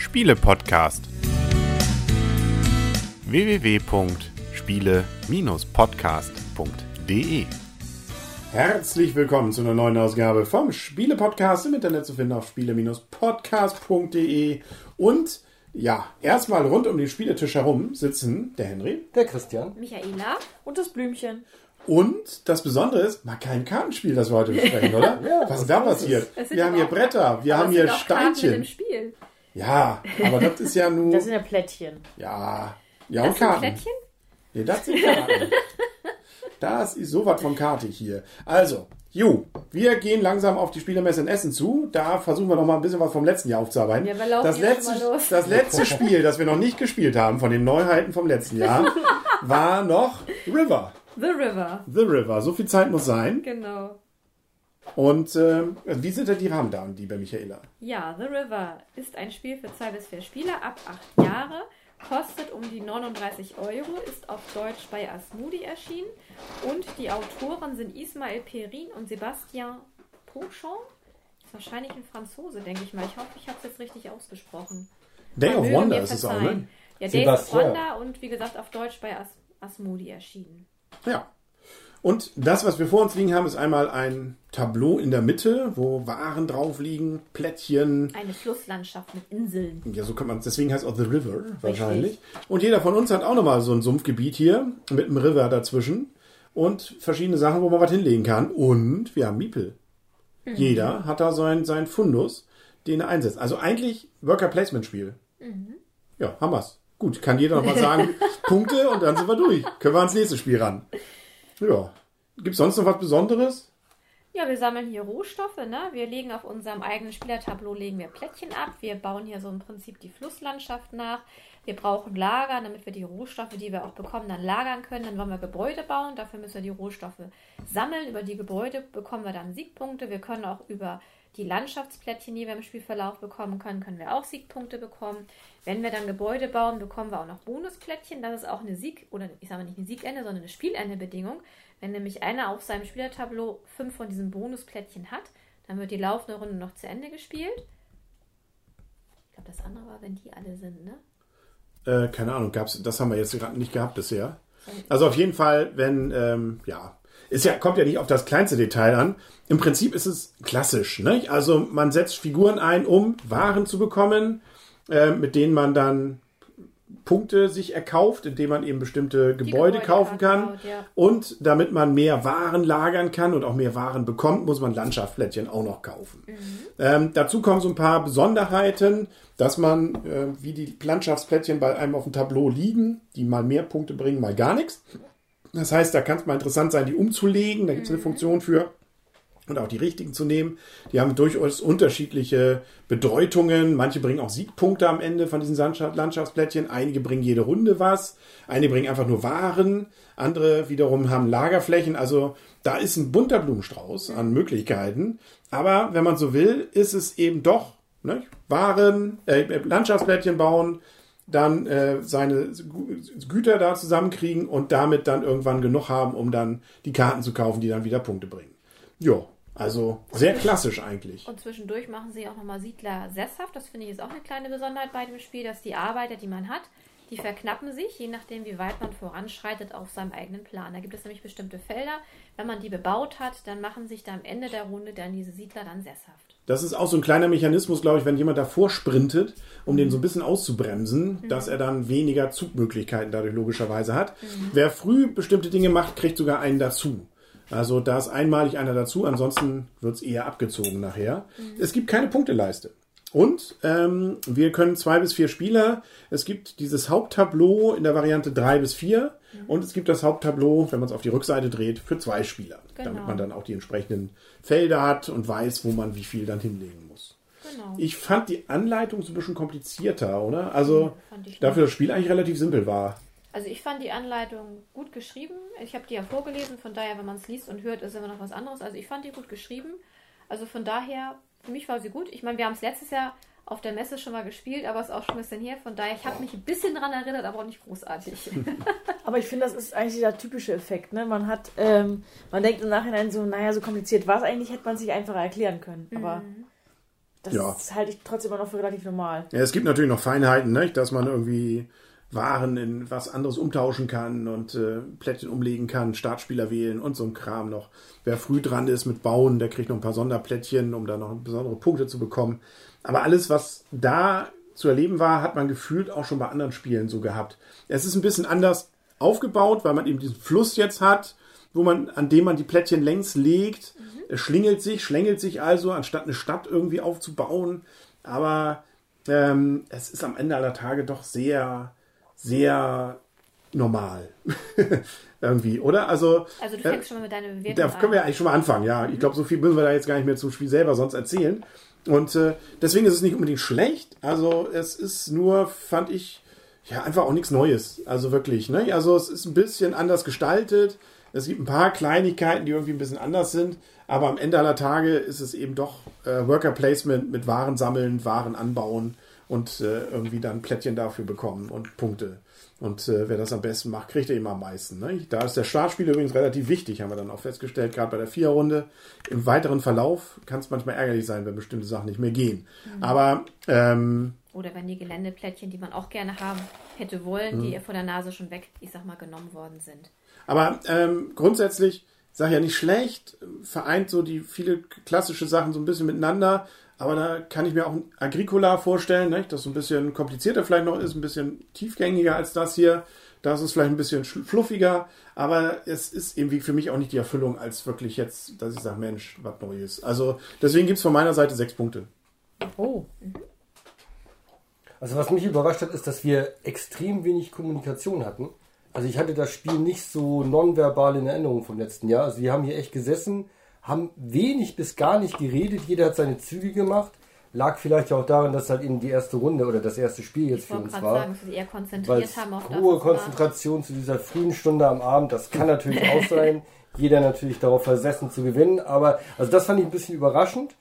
Spiele-Podcast. www.spiele-podcast.de Herzlich willkommen zu einer neuen Ausgabe vom Spiele-Podcast im Internet zu finden auf spiele-podcast.de und ja, erstmal rund um den Spieletisch herum sitzen der Henry, der Christian, Michaela und das Blümchen. Und das Besondere ist, mal kein Kartenspiel, das wir heute besprechen, oder? ja, was ist da passiert? Wir haben hier Bretter, wir haben hier Steinchen. Ja, aber das ist ja nur. Das sind ja Plättchen. Ja, ja das und Karten. Sind Plättchen? Nee, das sind Karten. das ist sowas von kartig hier. Also, Jo, wir gehen langsam auf die Spielemesse in Essen zu. Da versuchen wir noch mal ein bisschen was vom letzten Jahr aufzuarbeiten. Ja, wir laufen das, letzte, das letzte Spiel, das wir noch nicht gespielt haben von den Neuheiten vom letzten Jahr, war noch River. The River. The River. So viel Zeit muss sein. Genau. Und äh, wie sind denn die Rahmendaten, die bei Michaela? Ja, The River ist ein Spiel für zwei bis vier Spieler ab acht Jahre, kostet um die 39 Euro, ist auf Deutsch bei Asmodi erschienen und die Autoren sind Ismael Perrin und Sébastien Pochon. Ist wahrscheinlich ein Franzose, denke ich mal. Ich hoffe, ich habe es jetzt richtig ausgesprochen. Day of Wonder ist es auch, ne? Ja, Day of Wonder und wie gesagt auf Deutsch bei As Asmodi erschienen. Ja. Und das, was wir vor uns liegen haben, ist einmal ein Tableau in der Mitte, wo Waren drauf liegen, Plättchen. Eine Flusslandschaft mit Inseln. Ja, so kann man Deswegen heißt es auch The River wahrscheinlich. Richtig. Und jeder von uns hat auch nochmal so ein Sumpfgebiet hier mit einem River dazwischen und verschiedene Sachen, wo man was hinlegen kann. Und wir haben Miepel. Mhm. Jeder hat da sein, sein Fundus, den er einsetzt. Also eigentlich Worker Placement Spiel. Mhm. Ja, haben wir's. Gut, kann jeder nochmal sagen, Punkte und dann sind wir durch. Können wir ans nächste Spiel ran. Ja. Gibt es sonst noch was Besonderes? Ja, wir sammeln hier Rohstoffe, ne? Wir legen auf unserem eigenen Spielertableau legen wir Plättchen ab. Wir bauen hier so im Prinzip die Flusslandschaft nach. Wir brauchen Lager, damit wir die Rohstoffe, die wir auch bekommen, dann lagern können. Dann wollen wir Gebäude bauen. Dafür müssen wir die Rohstoffe sammeln. Über die Gebäude bekommen wir dann Siegpunkte. Wir können auch über die Landschaftsplättchen, die wir im Spielverlauf bekommen können, können wir auch Siegpunkte bekommen. Wenn wir dann Gebäude bauen, bekommen wir auch noch Bonusplättchen. Das ist auch eine Sieg- oder ich sage mal nicht eine Siegende, sondern eine Spielende-Bedingung. Wenn nämlich einer auf seinem Spielertableau fünf von diesen Bonusplättchen hat, dann wird die laufende Runde noch zu Ende gespielt. Ich glaube, das andere war, wenn die alle sind, ne? Äh, keine Ahnung, gab's, das haben wir jetzt gerade nicht gehabt bisher. Also auf jeden Fall, wenn, ähm, ja, ist ja, kommt ja nicht auf das kleinste Detail an. Im Prinzip ist es klassisch. Ne? Also man setzt Figuren ein, um Waren zu bekommen, äh, mit denen man dann Punkte sich erkauft, indem man eben bestimmte Gebäude, Gebäude kaufen kann. Gebaut, ja. Und damit man mehr Waren lagern kann und auch mehr Waren bekommt, muss man Landschaftsplättchen auch noch kaufen. Mhm. Ähm, dazu kommen so ein paar Besonderheiten, dass man, äh, wie die Landschaftsplättchen bei einem auf dem Tableau liegen, die mal mehr Punkte bringen, mal gar nichts. Das heißt, da kann es mal interessant sein, die umzulegen. Da gibt es eine mhm. Funktion für und auch die richtigen zu nehmen. Die haben durchaus unterschiedliche Bedeutungen. Manche bringen auch Siegpunkte am Ende von diesen Landschaftsplättchen. Einige bringen jede Runde was. Einige bringen einfach nur Waren. Andere wiederum haben Lagerflächen. Also da ist ein bunter Blumenstrauß an Möglichkeiten. Aber wenn man so will, ist es eben doch ne, Waren, äh, Landschaftsplättchen bauen, dann äh, seine Güter da zusammenkriegen und damit dann irgendwann genug haben, um dann die Karten zu kaufen, die dann wieder Punkte bringen. Ja, also sehr klassisch eigentlich. Und zwischendurch machen sie auch nochmal Siedler sesshaft. Das finde ich ist auch eine kleine Besonderheit bei dem Spiel, dass die Arbeiter, die man hat, die verknappen sich, je nachdem, wie weit man voranschreitet auf seinem eigenen Plan. Da gibt es nämlich bestimmte Felder. Wenn man die bebaut hat, dann machen sich da am Ende der Runde dann diese Siedler dann sesshaft. Das ist auch so ein kleiner Mechanismus, glaube ich, wenn jemand davor sprintet, um mhm. den so ein bisschen auszubremsen, mhm. dass er dann weniger Zugmöglichkeiten dadurch logischerweise hat. Mhm. Wer früh bestimmte Dinge macht, kriegt sogar einen dazu. Also da ist einmalig einer dazu, ansonsten wird es eher abgezogen nachher. Mhm. Es gibt keine Punkteleiste. Und ähm, wir können zwei bis vier Spieler. Es gibt dieses Haupttableau in der Variante drei bis vier. Mhm. Und es gibt das Haupttableau, wenn man es auf die Rückseite dreht, für zwei Spieler. Genau. Damit man dann auch die entsprechenden Felder hat und weiß, wo man wie viel dann hinlegen muss. Genau. Ich fand die Anleitung so ein bisschen komplizierter, oder? Also mhm, dafür das Spiel eigentlich relativ simpel war. Also ich fand die Anleitung gut geschrieben. Ich habe die ja vorgelesen, von daher, wenn man es liest und hört, ist immer noch was anderes. Also ich fand die gut geschrieben. Also von daher für mich war sie gut. Ich meine, wir haben es letztes Jahr auf der Messe schon mal gespielt, aber es ist auch schon ein bisschen her. Von daher, ich habe mich ein bisschen daran erinnert, aber auch nicht großartig. aber ich finde, das ist eigentlich dieser typische Effekt. Ne? Man hat, ähm, man denkt im Nachhinein so, naja, so kompliziert war es eigentlich, hätte man sich einfacher erklären können. Aber mhm. Das Ja. ist- halte ich trotzdem immer noch für relativ normal. Ja, es gibt natürlich noch Feinheiten, ne? dass man irgendwie Waren in was anderes umtauschen kann und äh, Plättchen umlegen kann, Startspieler wählen und so ein Kram noch. Wer früh dran ist mit Bauen, der kriegt noch ein paar Sonderplättchen, um da noch besondere Punkte zu bekommen. Aber alles, was da zu erleben war, hat man gefühlt auch schon bei anderen Spielen so gehabt. Es ist ein bisschen anders aufgebaut, weil man eben diesen Fluss jetzt hat, wo man, an dem man die Plättchen längs legt. Es schlingelt sich, schlängelt sich also, anstatt eine Stadt irgendwie aufzubauen. Aber ähm, es ist am Ende aller Tage doch sehr, sehr normal. irgendwie, oder? Also, Also du äh, fängst schon mal mit deiner Bewertung da können wir eigentlich schon mal anfangen, ja. Ich glaube, so viel müssen wir da jetzt gar nicht mehr zum Spiel selber sonst erzählen. Und äh, deswegen ist es nicht unbedingt schlecht. Also es ist nur, fand ich, ja, einfach auch nichts Neues. Also wirklich, ne? Also es ist ein bisschen anders gestaltet. Es gibt ein paar Kleinigkeiten, die irgendwie ein bisschen anders sind. Aber am Ende aller Tage ist es eben doch äh, Worker Placement mit Waren sammeln, Waren anbauen und äh, irgendwie dann Plättchen dafür bekommen und Punkte. Und äh, wer das am besten macht, kriegt er eben am meisten. Ne? Da ist der Startspiel übrigens relativ wichtig, haben wir dann auch festgestellt, gerade bei der Viererrunde. Im weiteren Verlauf kann es manchmal ärgerlich sein, wenn bestimmte Sachen nicht mehr gehen. Aber ähm, Oder wenn die Geländeplättchen, die man auch gerne haben hätte wollen, Mhm. die ihr vor der Nase schon weg, ich sag mal, genommen worden sind. Aber ähm, grundsätzlich, sag ich ja nicht schlecht, vereint so die viele klassische Sachen so ein bisschen miteinander. Aber da kann ich mir auch ein Agricola vorstellen, ne? das so ein bisschen komplizierter vielleicht noch ist, ein bisschen tiefgängiger als das hier. Das ist vielleicht ein bisschen fluffiger, aber es ist irgendwie für mich auch nicht die Erfüllung als wirklich jetzt, dass ich sage, Mensch, was Neues. Also deswegen gibt es von meiner Seite sechs Punkte. Oh. Also was mich überrascht hat, ist, dass wir extrem wenig Kommunikation hatten. Also ich hatte das Spiel nicht so nonverbal in Erinnerung vom letzten Jahr. Also wir haben hier echt gesessen, haben wenig bis gar nicht geredet. Jeder hat seine Züge gemacht. Lag vielleicht auch daran, dass halt eben die erste Runde oder das erste Spiel jetzt Ich für uns war. sagen, dass sie eher konzentriert haben auf das, hohe war. Konzentration zu dieser frühen Stunde am Abend, das kann natürlich auch sein. Jeder natürlich darauf versessen zu gewinnen. Aber also das fand ich ein bisschen überraschend.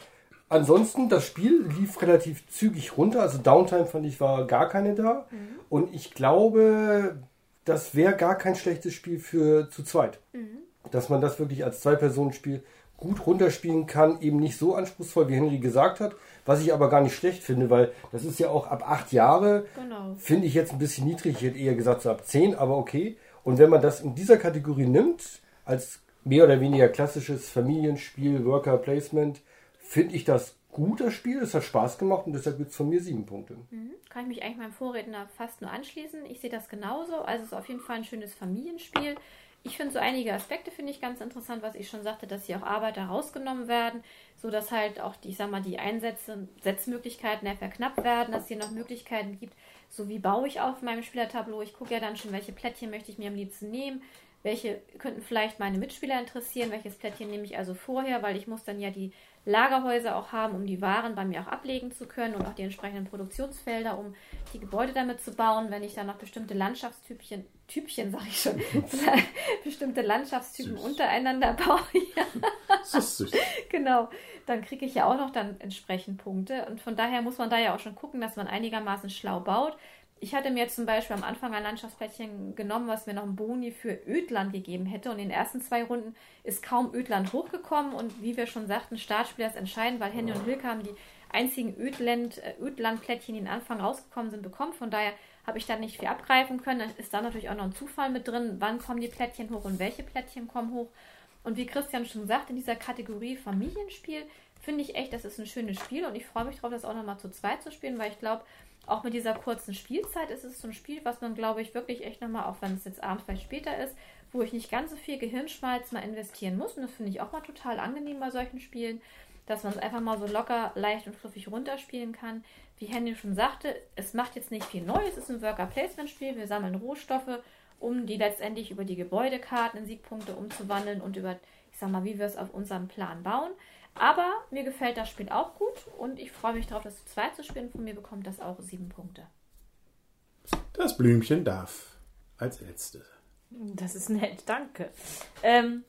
Ansonsten, das Spiel lief relativ zügig runter. Also Downtime fand ich war gar keine da. Und ich glaube, das wäre gar kein schlechtes Spiel für zu zweit. Dass man das wirklich als Zwei-Personen-Spiel gut runterspielen kann, eben nicht so anspruchsvoll, wie Henry gesagt hat, was ich aber gar nicht schlecht finde, weil das ist ja auch ab acht Jahre, Genau. finde ich jetzt ein bisschen niedrig. Ich hätte eher gesagt so ab 10, aber okay. Und wenn man das in dieser Kategorie nimmt, als mehr oder weniger klassisches Familienspiel, Worker Placement, finde ich das gut, das Spiel. Es hat Spaß gemacht und deshalb gibt es von mir sieben Punkte. Kann ich mich eigentlich meinem Vorredner fast nur anschließen. Ich sehe das genauso. Also es ist auf jeden Fall ein schönes Familienspiel. Ich finde so einige Aspekte finde ich ganz interessant, was ich schon sagte, dass hier auch Arbeiter rausgenommen werden, so dass halt auch die, ich sag mal, die Einsätze, Setzmöglichkeiten ja verknappt werden, dass hier noch Möglichkeiten gibt. So wie baue ich auf meinem Spielertableau? Ich gucke ja dann schon, welche Plättchen möchte ich mir am liebsten nehmen. Welche könnten vielleicht meine Mitspieler interessieren? Welches Plättchen nehme ich also vorher? Weil ich muss dann ja die Lagerhäuser auch haben, um die Waren bei mir auch ablegen zu können und auch die entsprechenden Produktionsfelder, um die Gebäude damit zu bauen. Wenn ich dann noch bestimmte Landschaftstypchen, Typchen sage ich schon, bestimmte Landschaftstypen Süß. untereinander baue, ja, genau, dann kriege ich ja auch noch dann entsprechend Punkte. Und von daher muss man da ja auch schon gucken, dass man einigermaßen schlau baut. Ich hatte mir zum Beispiel am Anfang ein Landschaftsplättchen genommen, was mir noch ein Boni für Ödland gegeben hätte. Und in den ersten zwei Runden ist kaum Ödland hochgekommen. Und wie wir schon sagten, Startspieler ist entscheidend, weil Henny und Wilke haben die einzigen äh, Ödlandplättchen, die in den Anfang rausgekommen sind, bekommen. Von daher habe ich da nicht viel abgreifen können. Dann ist da natürlich auch noch ein Zufall mit drin. Wann kommen die Plättchen hoch und welche Plättchen kommen hoch? Und wie Christian schon sagt, in dieser Kategorie Familienspiel finde ich echt, das ist ein schönes Spiel und ich freue mich darauf, das auch nochmal zu zweit zu spielen, weil ich glaube, auch mit dieser kurzen Spielzeit ist es so ein Spiel, was man, glaube ich, wirklich echt nochmal, auch wenn es jetzt abends vielleicht später ist, wo ich nicht ganz so viel Gehirnschmalz mal investieren muss. Und das finde ich auch mal total angenehm bei solchen Spielen, dass man es einfach mal so locker, leicht und fluffig runterspielen kann. Wie Henry schon sagte, es macht jetzt nicht viel Neues, es ist ein Worker-Placement-Spiel. Wir sammeln Rohstoffe, um die letztendlich über die Gebäudekarten in Siegpunkte umzuwandeln und über, ich sag mal, wie wir es auf unserem Plan bauen. Aber mir gefällt das Spiel auch gut und ich freue mich darauf, das zu zweit zu spielen. Von mir bekommt das auch sieben Punkte. Das Blümchen darf als letzte. Das ist nett, danke. Ähm,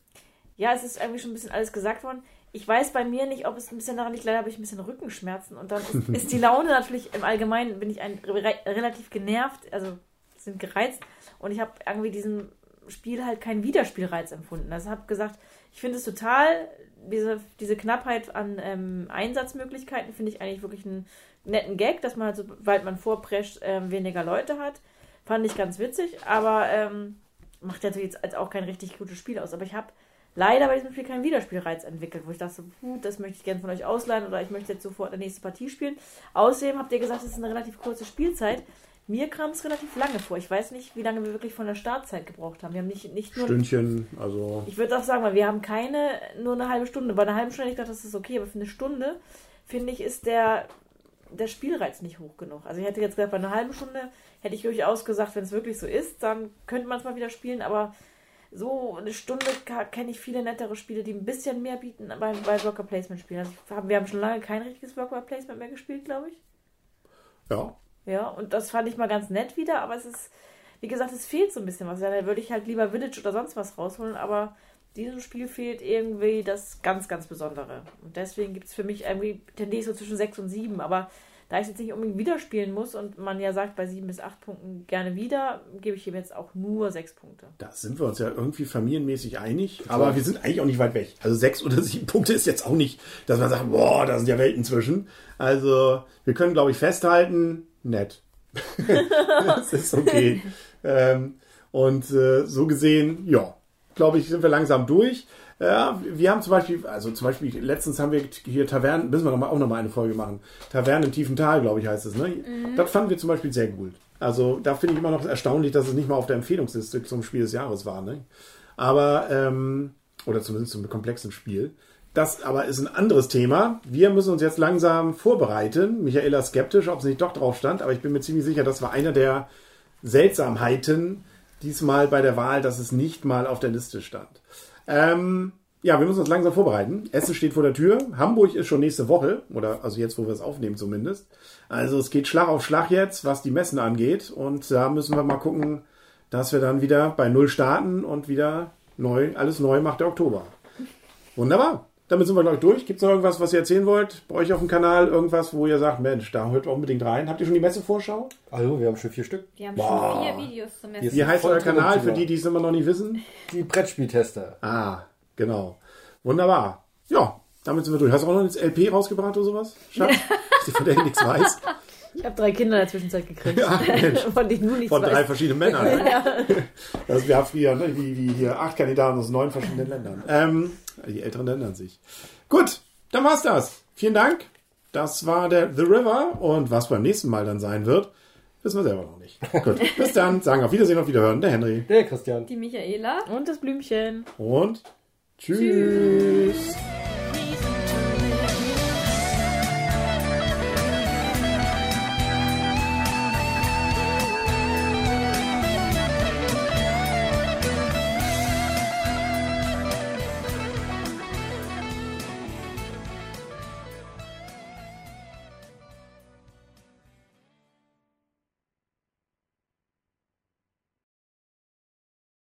ja, es ist irgendwie schon ein bisschen alles gesagt worden. Ich weiß bei mir nicht, ob es ein bisschen daran liegt, leider habe ich ein bisschen Rückenschmerzen und dann ist, ist die Laune natürlich im Allgemeinen, bin ich ein, re relativ genervt, also sind gereizt und ich habe irgendwie diesem Spiel halt keinen Wiederspielreiz empfunden. Also habe gesagt, Ich finde es total, diese, diese Knappheit an ähm, Einsatzmöglichkeiten finde ich eigentlich wirklich einen netten Gag, dass man halt, sobald man vorprescht, ähm, weniger Leute hat. Fand ich ganz witzig, aber ähm, macht natürlich jetzt auch kein richtig gutes Spiel aus. Aber ich habe leider bei diesem Spiel keinen Wiederspielreiz entwickelt, wo ich dachte, puh, das möchte ich gerne von euch ausleihen oder ich möchte jetzt sofort eine nächste Partie spielen. Außerdem habt ihr gesagt, es ist eine relativ kurze Spielzeit. Mir kam es relativ lange vor. Ich weiß nicht, wie lange wir wirklich von der Startzeit gebraucht haben. Wir haben nicht, nicht nur. Stündchen, also. Ich würde auch sagen, weil wir haben keine, nur eine halbe Stunde. Bei einer halben Stunde ich gedacht, das ist okay, aber für eine Stunde, finde ich, ist der, der Spielreiz nicht hoch genug. Also ich hätte jetzt gesagt, bei einer halben Stunde hätte ich durchaus gesagt, wenn es wirklich so ist, dann könnte man es mal wieder spielen, aber so eine Stunde kenne ich viele nettere Spiele, die ein bisschen mehr bieten bei, bei Worker Placement Spielen. Also wir haben schon lange kein richtiges Worker Placement mehr gespielt, glaube ich. Ja, ja, und das fand ich mal ganz nett wieder, aber es ist, wie gesagt, es fehlt so ein bisschen was. Ja, da würde ich halt lieber Village oder sonst was rausholen, aber diesem Spiel fehlt irgendwie das ganz, ganz Besondere. Und deswegen gibt es für mich irgendwie, tendiere ich so zwischen 6 und 7, aber da ich es jetzt nicht unbedingt wieder spielen muss und man ja sagt, bei 7 bis 8 Punkten gerne wieder, gebe ich ihm jetzt auch nur 6 Punkte. Da sind wir uns ja irgendwie familienmäßig einig, aber wir sind eigentlich auch nicht weit weg. Also 6 oder 7 Punkte ist jetzt auch nicht, dass man sagt, boah, da sind ja Welten zwischen. Also wir können, glaube ich, festhalten, nett. das ist okay. ähm, und äh, so gesehen, ja, glaube ich, sind wir langsam durch. Ja, wir haben zum Beispiel, also zum Beispiel, letztens haben wir hier Tavernen, müssen wir noch mal, auch nochmal eine Folge machen. Tavernen im tiefen Tal, glaube ich, heißt es. Ne? Mhm. Das fanden wir zum Beispiel sehr gut. Also da finde ich immer noch erstaunlich, dass es nicht mal auf der Empfehlungsliste zum Spiel des Jahres war. Ne? Aber, ähm, oder zumindest zum komplexen Spiel. Das aber ist ein anderes Thema. Wir müssen uns jetzt langsam vorbereiten. Michaela skeptisch, ob es nicht doch drauf stand, aber ich bin mir ziemlich sicher, das war einer der Seltsamheiten diesmal bei der Wahl, dass es nicht mal auf der Liste stand. Ähm, ja, wir müssen uns langsam vorbereiten. Essen steht vor der Tür. Hamburg ist schon nächste Woche, oder also jetzt, wo wir es aufnehmen zumindest. Also es geht Schlag auf Schlag jetzt, was die Messen angeht. Und da müssen wir mal gucken, dass wir dann wieder bei Null starten und wieder neu, alles neu macht der Oktober. Wunderbar. Damit sind wir, glaube ich, durch. Gibt es noch irgendwas, was ihr erzählen wollt? Bei euch auf dem Kanal irgendwas, wo ihr sagt, Mensch, da hört unbedingt rein. Habt ihr schon die Messevorschau? Also, wir haben schon vier Stück. Wir haben wow. schon vier Videos zum Messen. Wie heißt euer Kanal, für die, die es immer noch nicht wissen? Die Brettspieltester. Ah, genau. Wunderbar. Ja, damit sind wir durch. Hast du auch noch ein LP rausgebracht oder sowas? Schatz? Dass ich von der nichts weiß. Ich habe drei Kinder in der Zwischenzeit gekriegt. Ja, von denen nur nichts Von drei weiß. verschiedenen Männern. ja. Das wäre früher, ne? wie, wie hier acht Kandidaten aus neun verschiedenen Ländern. Ähm, die Älteren ändern sich. Gut, dann war's das. Vielen Dank. Das war der The River und was beim nächsten Mal dann sein wird, wissen wir selber noch nicht. Gut, bis dann. Sagen auf Wiedersehen, auf Wiederhören. Der Henry. Der Christian. Die Michaela. Und das Blümchen. Und tschüss. tschüss.